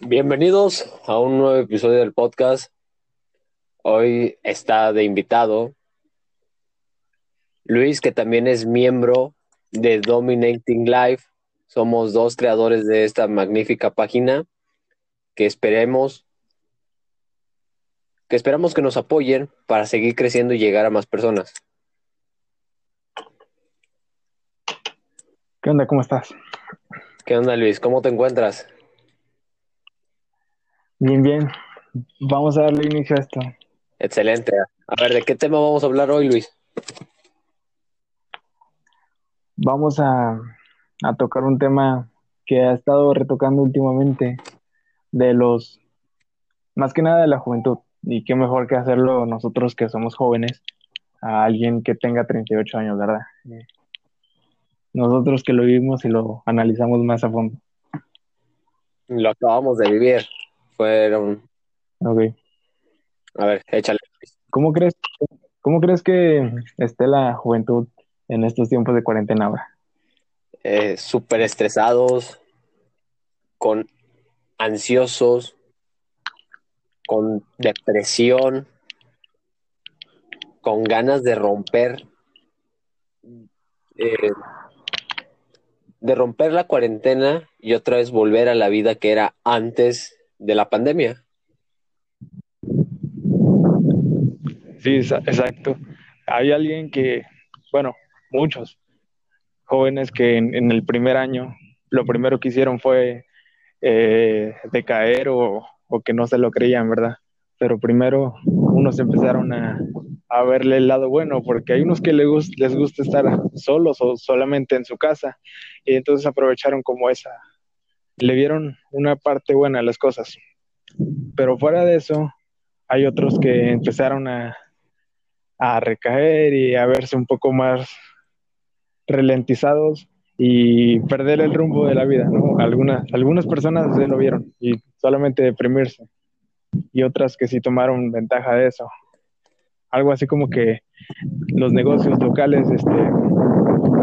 Bienvenidos a un nuevo episodio del podcast. Hoy está de invitado Luis, que también es miembro de Dominating Life. Somos dos creadores de esta magnífica página que esperemos que esperamos que nos apoyen para seguir creciendo y llegar a más personas. ¿Qué onda? ¿Cómo estás? ¿Qué onda, Luis? ¿Cómo te encuentras? Bien, bien. Vamos a darle inicio a esto. Excelente. A ver, ¿de qué tema vamos a hablar hoy, Luis? Vamos a, a tocar un tema que ha estado retocando últimamente de los, más que nada de la juventud. Y qué mejor que hacerlo nosotros que somos jóvenes a alguien que tenga 38 años, ¿verdad? Nosotros que lo vivimos y lo analizamos más a fondo. Lo acabamos de vivir. Fueron. Ok. A ver, échale. ¿Cómo crees, cómo crees que esté la juventud en estos tiempos de cuarentena ahora? Eh, Súper estresados, con ansiosos, con depresión, con ganas de romper, eh, de romper la cuarentena y otra vez volver a la vida que era antes de la pandemia. Sí, exacto. Hay alguien que, bueno, muchos jóvenes que en, el primer año lo primero que hicieron fue eh, decaer o, o, que no se lo creían, ¿verdad? Pero primero unos empezaron a, a verle el lado bueno, porque hay unos que les, gust les gusta estar solos o solamente en su casa, y entonces aprovecharon como esa, le vieron una parte buena a las cosas. Pero fuera de eso, hay otros que empezaron a, a recaer y a verse un poco más ralentizados y perder el rumbo de la vida, ¿no? Algunas, algunas personas se lo vieron y solamente deprimirse y otras que sí tomaron ventaja de eso. Algo así como que los negocios locales este,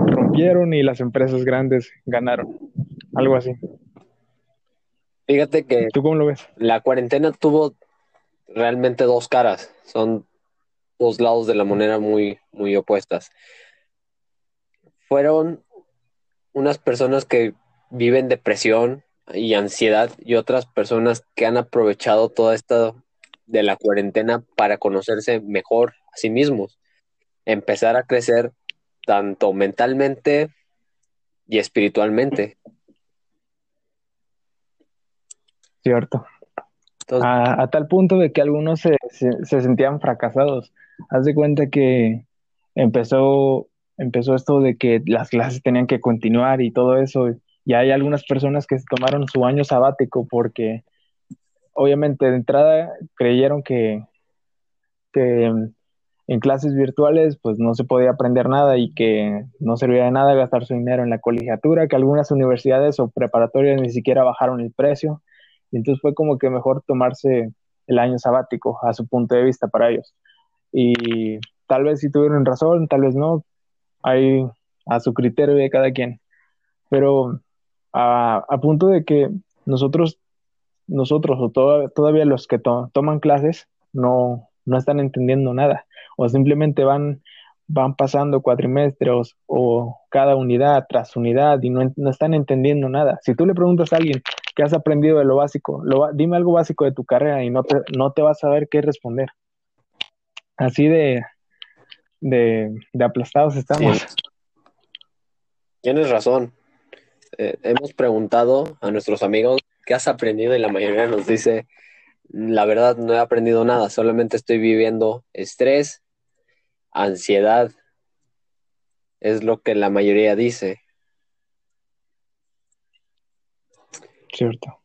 rompieron y las empresas grandes ganaron. Algo así. Fíjate que ¿Tú cómo lo ves? la cuarentena tuvo realmente dos caras. Son dos lados de la moneda muy, muy opuestas. Fueron unas personas que viven depresión y ansiedad y otras personas que han aprovechado toda esta de la cuarentena para conocerse mejor a sí mismos, empezar a crecer tanto mentalmente y espiritualmente. Cierto. Entonces, a, a, tal punto de que algunos se, se, se, sentían fracasados. Haz de cuenta que empezó, empezó esto de que las clases tenían que continuar y todo eso. Y hay algunas personas que tomaron su año sabático porque obviamente de entrada creyeron que, que en clases virtuales pues no se podía aprender nada y que no servía de nada gastar su dinero en la colegiatura, que algunas universidades o preparatorias ni siquiera bajaron el precio. Entonces fue como que mejor tomarse el año sabático a su punto de vista para ellos. Y tal vez si tuvieron razón, tal vez no, hay a su criterio de cada quien. Pero a, punto de que nosotros, nosotros o to todavía los que to toman clases no, no están entendiendo nada o simplemente van, van pasando cuatrimestres o cada unidad tras unidad y no, no, están entendiendo nada. Si tú le preguntas a alguien qué has aprendido de lo básico, dime algo básico de tu carrera y no te, no te vas a saber qué responder. Así de, de, aplastados estamos. Tienes razón. Eh, hemos preguntado a nuestros amigos qué has aprendido y la mayoría nos dice, la verdad no he aprendido nada, solamente estoy viviendo estrés, ansiedad, es lo que la mayoría dice. Cierto.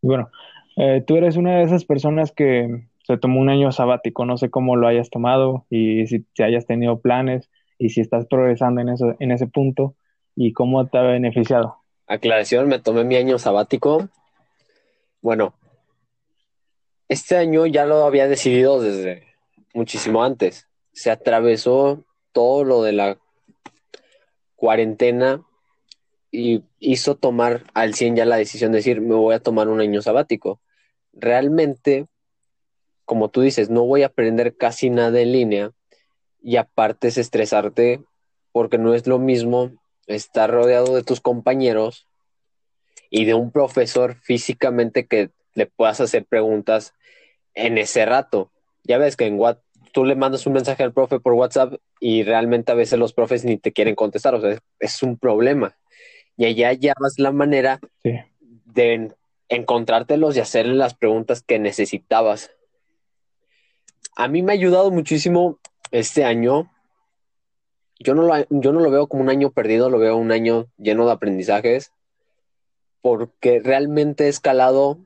Bueno, eh, tú eres una de esas personas que se tomó un año sabático, no sé cómo lo hayas tomado y si, si hayas tenido planes y si estás progresando en, eso, en ese punto y cómo te ha beneficiado. Aclaración, me tomé mi año sabático. Bueno, este año ya lo había decidido desde muchísimo antes. Se atravesó todo lo de la cuarentena y hizo tomar al 100 ya la decisión de decir, me voy a tomar un año sabático. Realmente, como tú dices, no voy a aprender casi nada en línea y aparte es estresarte porque no es lo mismo estar rodeado de tus compañeros y de un profesor físicamente que le puedas hacer preguntas en ese rato. Ya ves que en WhatsApp tú le mandas un mensaje al profe por WhatsApp y realmente a veces los profes ni te quieren contestar, o sea, es, un problema. Y allá ya vas la manera de encontrártelos y hacerle las preguntas que necesitabas. A mí me ha ayudado muchísimo este año. Yo no, lo, yo no lo veo como un año perdido, lo veo un año lleno de aprendizajes, porque realmente he escalado,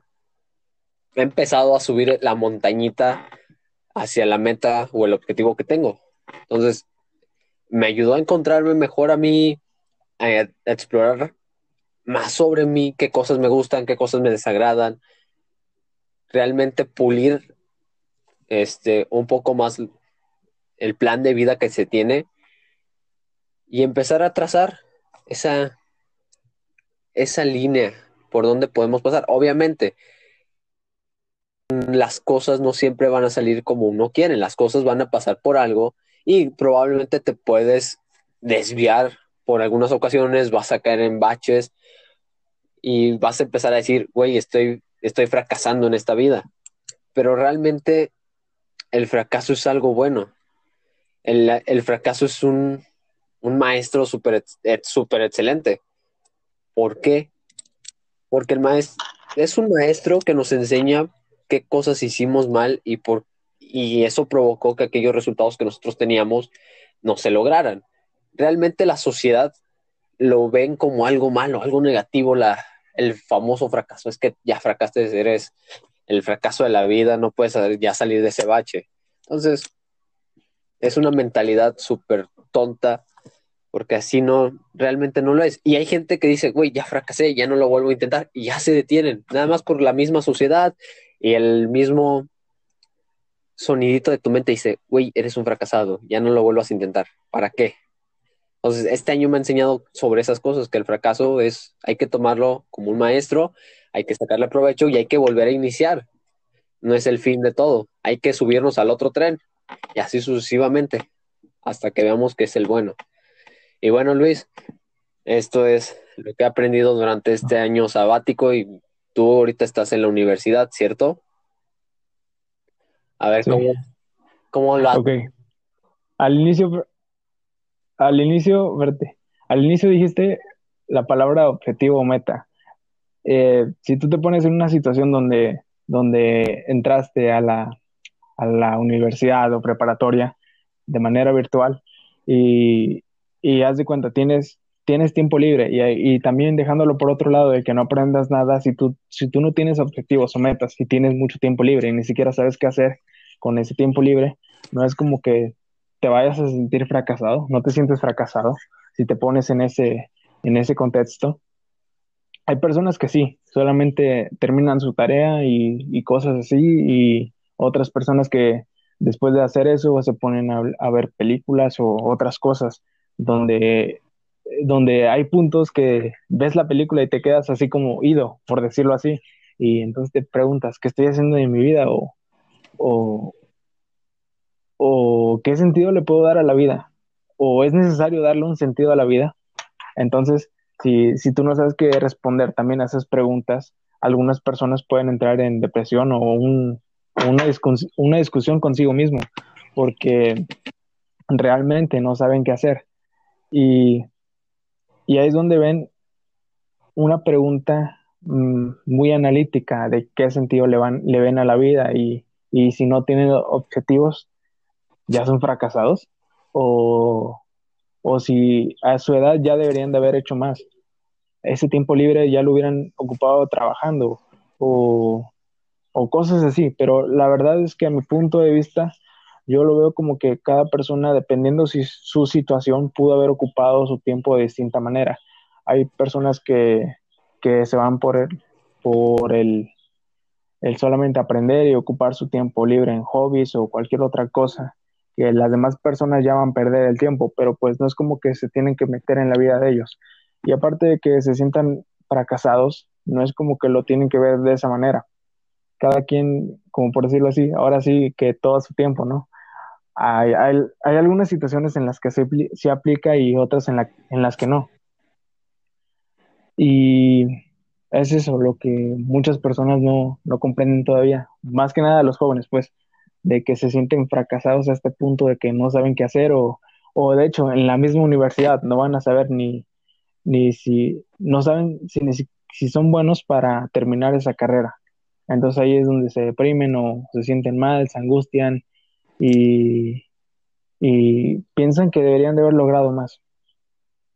he empezado a subir la montañita hacia la meta o el objetivo que tengo. Entonces, me ayudó a encontrarme mejor a mí, a, explorar más sobre mí, qué cosas me gustan, qué cosas me desagradan, realmente pulir este, un poco más el plan de vida que se tiene y empezar a trazar esa, esa línea por donde podemos pasar. Obviamente, las cosas no siempre van a salir como uno quiere, las cosas van a pasar por algo y probablemente te puedes desviar por algunas ocasiones, vas a caer en baches y vas a empezar a decir, güey, estoy, estoy fracasando en esta vida. Pero realmente el fracaso es algo bueno. El, fracaso es un, maestro súper super excelente. ¿Por qué? Porque el maestro es un maestro que nos enseña qué cosas hicimos mal y, por, y eso provocó que aquellos resultados que nosotros teníamos no se lograran. Realmente la sociedad lo ven como algo malo, algo negativo, la, el famoso fracaso. Es que ya fracaste, eres el fracaso de la vida, no puedes ya salir de ese bache. Entonces, es una mentalidad súper tonta, porque así no, realmente no lo es. Y hay gente que dice, güey, ya fracasé, ya no lo vuelvo a intentar, y ya se detienen, nada más por la misma sociedad y el mismo sonidito de tu mente dice, güey, eres un fracasado, ya no lo vuelvas a intentar. ¿Para qué? Entonces, este año me ha enseñado sobre esas cosas, que el fracaso es, hay que tomarlo como un maestro, hay que sacarle provecho y hay que volver a iniciar. No es el fin de todo, hay que subirnos al otro tren y así sucesivamente hasta que veamos que es el bueno. Y bueno, Luis, esto es lo que he aprendido durante este año sabático y tú ahorita estás en la universidad, ¿cierto? A ver, ¿cómo, cómo lo Ok. Al inicio, al inicio, verte, al inicio dijiste la palabra objetivo o meta. Eh, si tú te pones en una situación donde, donde entraste a la, a la universidad o preparatoria de manera virtual y, y haz de cuenta, tienes tienes tiempo libre y, y, también dejándolo por otro lado de que no aprendas nada si tú, si tú no tienes objetivos o metas, si tienes mucho tiempo libre y ni siquiera sabes qué hacer con ese tiempo libre, no es como que te vayas a sentir fracasado, no te sientes fracasado si te pones en ese, en ese contexto. Hay personas que sí, solamente terminan su tarea y, cosas así y otras personas que después de hacer eso se ponen a, a ver películas o otras cosas donde donde hay puntos que ves la película y te quedas así como ido, por decirlo así, y entonces te preguntas, ¿qué estoy haciendo en mi vida? O, o, o qué sentido le puedo dar a la vida, o es necesario darle un sentido a la vida. Entonces, si, si tú no sabes qué responder también a esas preguntas, algunas personas pueden entrar en depresión o un, una, discusión consigo mismo, porque realmente no saben qué hacer. Y y ahí es donde ven una pregunta mm, muy analítica de qué sentido le, van, le ven a la vida y, si no tienen objetivos, ya son fracasados o, o si a su edad ya deberían de haber hecho más. Ese tiempo libre ya lo hubieran ocupado trabajando o, o cosas así, pero la verdad es que a mi punto de vista, yo lo veo como que cada persona, dependiendo si su situación, pudo haber ocupado su tiempo de distinta manera. Hay personas que, se van por el, por el, el solamente aprender y ocupar su tiempo libre en hobbies o cualquier otra cosa las demás personas llaman perder el tiempo, pero pues no es como que se tienen que meter en la vida de ellos. Y aparte de que se sientan fracasados, no es como que lo tienen que ver de esa manera. Cada quien, como por decirlo así, ahora sí que todo su tiempo, ¿no? Hay, hay, algunas situaciones en las que se, aplica y otras en las que no. Y es eso lo que muchas personas no, no comprenden todavía, más que nada los jóvenes, pues, de que se sienten fracasados a este punto de que no saben qué hacer o, o de hecho en la misma universidad no van a saber ni, ni si, no saben si, si son buenos para terminar esa carrera. Entonces ahí es donde se deprimen o se sienten mal, se angustian y, y piensan que deberían de haber logrado más.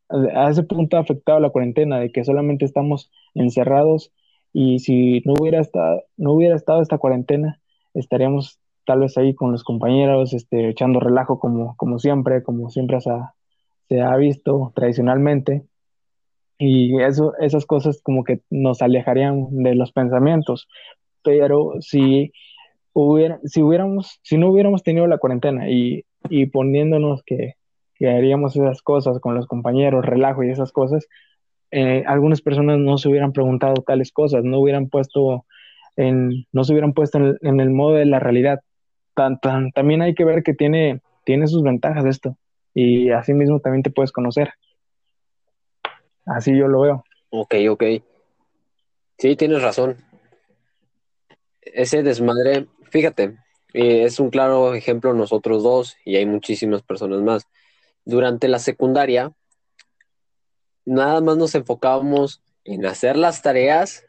A ese punto ha afectado la cuarentena, de que solamente estamos encerrados y si no hubiera no hubiera estado esta cuarentena, estaríamos tal vez ahí con los compañeros, este, echando relajo como, como siempre, como siempre se ha, visto tradicionalmente. Y eso, esas cosas como que nos alejarían de los pensamientos. Pero si, hubiera, si, hubiéramos, si no hubiéramos tenido la cuarentena y, y poniéndonos que, que haríamos esas cosas con los compañeros, relajo y esas cosas, eh, algunas personas no se hubieran preguntado tales cosas, no hubieran puesto en, no se hubieran puesto en, el modo de la realidad. Tan, tan, también hay que ver que tiene, tiene sus ventajas esto y así mismo también te puedes conocer. Así yo lo veo. Ok, ok. Sí, tienes razón. Ese desmadre, fíjate, eh, es un claro ejemplo nosotros dos y hay muchísimas personas más. Durante la secundaria, nada más nos enfocábamos en hacer las tareas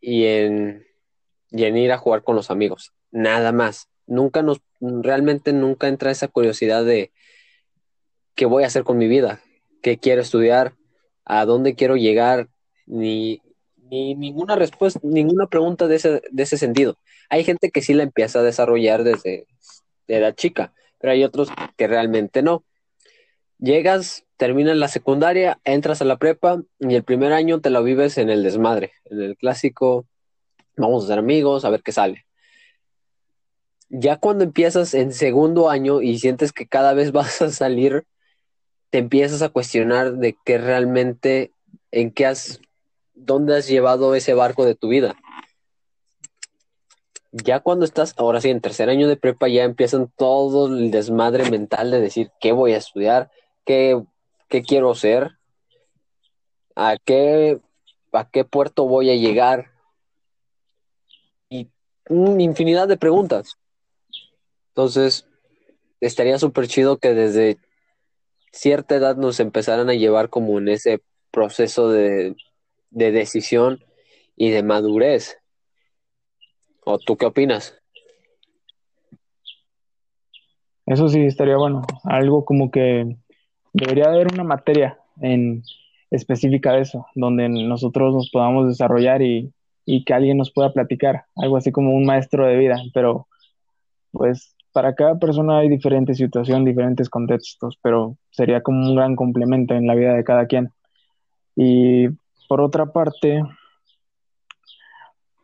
y en, y en ir a jugar con los amigos. Nada más. Nunca nos, realmente nunca entra esa curiosidad de qué voy a hacer con mi vida, qué quiero estudiar, a dónde quiero llegar, ni, ni ninguna respuesta, ninguna pregunta de ese, de ese sentido. Hay gente que sí la empieza a desarrollar desde edad chica, pero hay otros que realmente no. Llegas, terminas la secundaria, entras a la prepa y el primer año te lo vives en el desmadre, en el clásico, vamos a ser amigos, a ver qué sale. Ya cuando empiezas en segundo año y sientes que cada vez vas a salir te empiezas a cuestionar de qué realmente, en qué has, dónde has llevado ese barco de tu vida. Ya cuando estás, ahora sí, en tercer año de prepa, ya empiezan todo el desmadre mental de decir qué voy a estudiar, qué, qué quiero ser, a qué, a qué puerto voy a llegar. Y infinidad de preguntas. Entonces, estaría súper chido que desde cierta edad nos empezaran a llevar como en ese proceso de, decisión y de madurez. ¿O tú qué opinas? Eso sí, estaría bueno. Algo como que debería haber una materia en específica de eso, donde nosotros nos podamos desarrollar y, y que alguien nos pueda platicar, algo así como un maestro de vida, pero pues para cada persona hay diferentes situaciones, diferentes contextos, pero sería como un gran complemento en la vida de cada quien. Y por otra parte,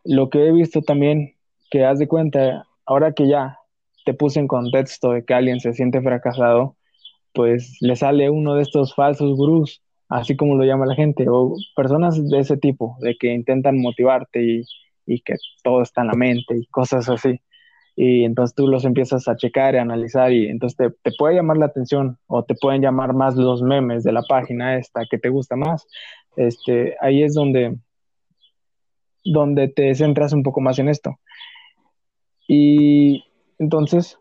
lo que he visto también, que haz de cuenta, ahora que ya te puse en contexto de que alguien se siente fracasado, pues le sale uno de estos falsos gurús, así como lo llama la gente, o personas de ese tipo, de que intentan motivarte y, y que todo está en la mente y cosas así y entonces tú los empiezas a checar y analizar y entonces te, puede llamar la atención o te pueden llamar más los memes de la página esta que te gusta más. Este, ahí es donde, donde te centras un poco más en esto. Y entonces